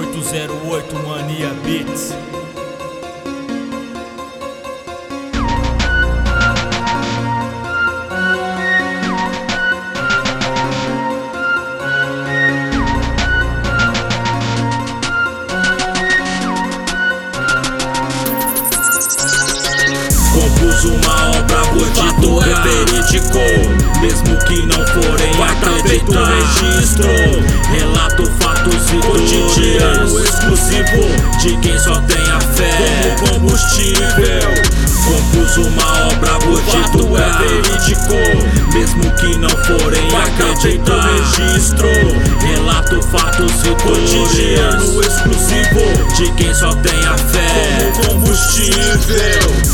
808 Mania Beats. Compus uma obra bonito é. verídico. Mesmo que não forem feito registro. Relato fatos e De quem só tem a fé. Como combustível Compus uma obra bonito é verídico Mesmo que não forem feito registro Relato fatos e cotidianos exclusivo. De quem só tem a fé. Como combustível.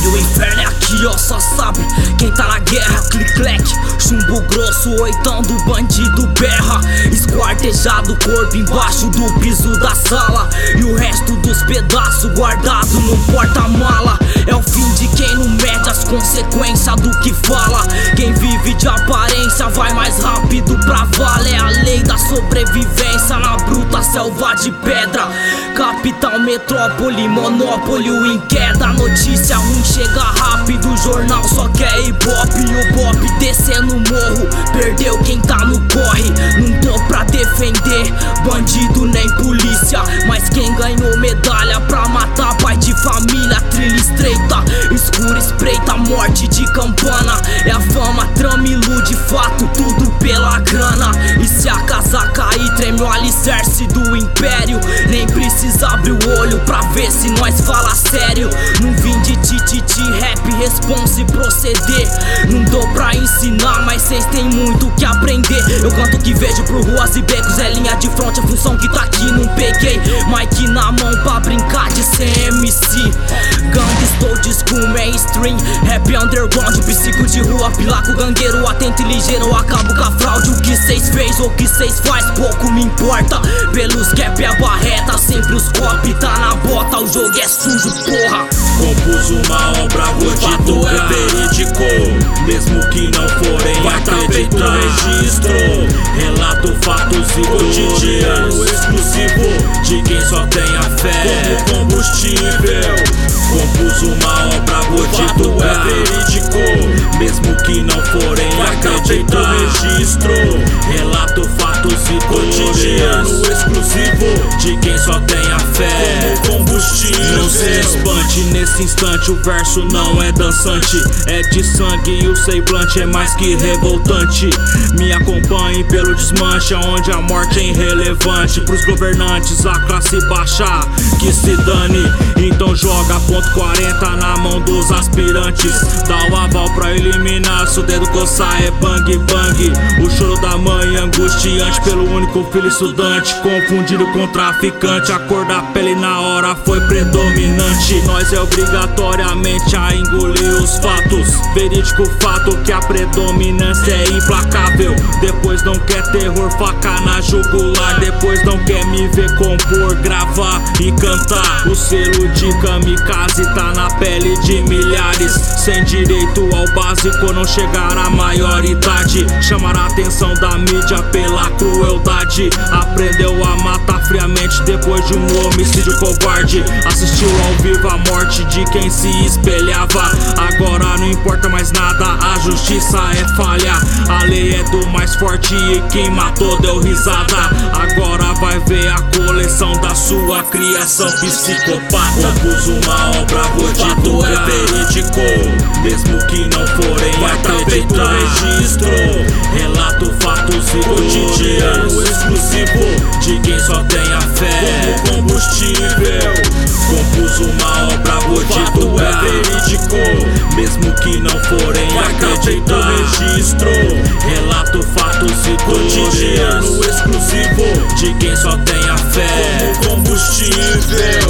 E o inferno é aqui, ó, só sabe quem tá na guerra. Clic-clac, chumbo grosso, oitão do bandido berra. Esquartejado, corpo embaixo do piso da sala. E o resto dos pedaços guardado no porta-mala. É o fim de quem não mede as consequências do que fala. Quem vive de aparência vai mais rápido pra valer. É a lei da sobrevivência na bruta selva de pedra. Capital, metrópole, monopólio em queda. Notícia ruim chega E o bop descendo o morro, perdeu quem tá no corre. Não tô pra defender bandido nem polícia. Mas quem ganhou medalha pra matar pai de família, trilha estreita, escura, espreita, morte de campana. É a fama, trama, ilude fato, tudo pela grana. E se a casa cair, treme o alicerce do império. Nem precisa abrir o olho pra ver se nós fala sério. Não vim de tititi, rap, response e proceder. Não dou pra ensinar, mas cês têm muito que aprender. Eu canto que vejo por ruas e becos, é linha de fronte, a função que tá aqui, não peguei. Mike na mão pra brincar de CMC. Gang estou disco mainstream, rap underground, psico de rua, pilaco gangueiro, atento e ligeiro, acabo com a fraude. O que cês fez ou o que cês faz, pouco me importa. Pelos cap é a barreta, sempre os cop tá na bota, o jogo é sujo, porra. Compus uma obra bonito é verídico. Mesmo que não forem feito registro. Relato fatos e cotidianos. exclusivo De quem só tem a fé. Como combustível Uma obra bonito é verídico. Mesmo que não forem feito registro Relato fatos e cotidianos exclusivo. De quem só tem nesse instante, o verso não é dançante. É de sangue e o semblante é mais que revoltante. Me acompanhe pelo desmanche, onde a morte é irrelevante. Pros governantes, a classe baixa, que se dane. Então joga ponto 40 na mão dos aspirantes. Dá o aval pra eliminar, se o dedo coçar é bang bang. O choro da mãe angustiante pelo único filho estudante. Confundido com traficante, a cor da pele na hora foi predominante. Nós é obrigatoriamente a engolir os fatos. Verídico fato que a predominância é implacável. Depois não quer terror, faca na jugular. Depois não quer me ver compor, gravar O selo de kamikaze tá na pele de milhares. Sem direito ao básico, não chegar à maioridade. Chamar a atenção da mídia pela crueldade. Aprendeu a matar friamente depois de um homicídio covarde. Assistiu ao vivo a morte de quem se espelhava. Agora não importa mais nada, a justiça é falha. A lei é do mais forte e quem matou deu risada. Agora vai ver a coleção da sua criação psicopata. Compus uma obra bonito é verídico Mesmo que não forem feito registro. Relato fatos e cotidianos. Exclusivo De quem só tem a fé. Como combustível. Compus uma obra bonito é verídico Mesmo que não forem feito registro. Relato fatos e cotidianos. exclusivo De quem só tem como combustível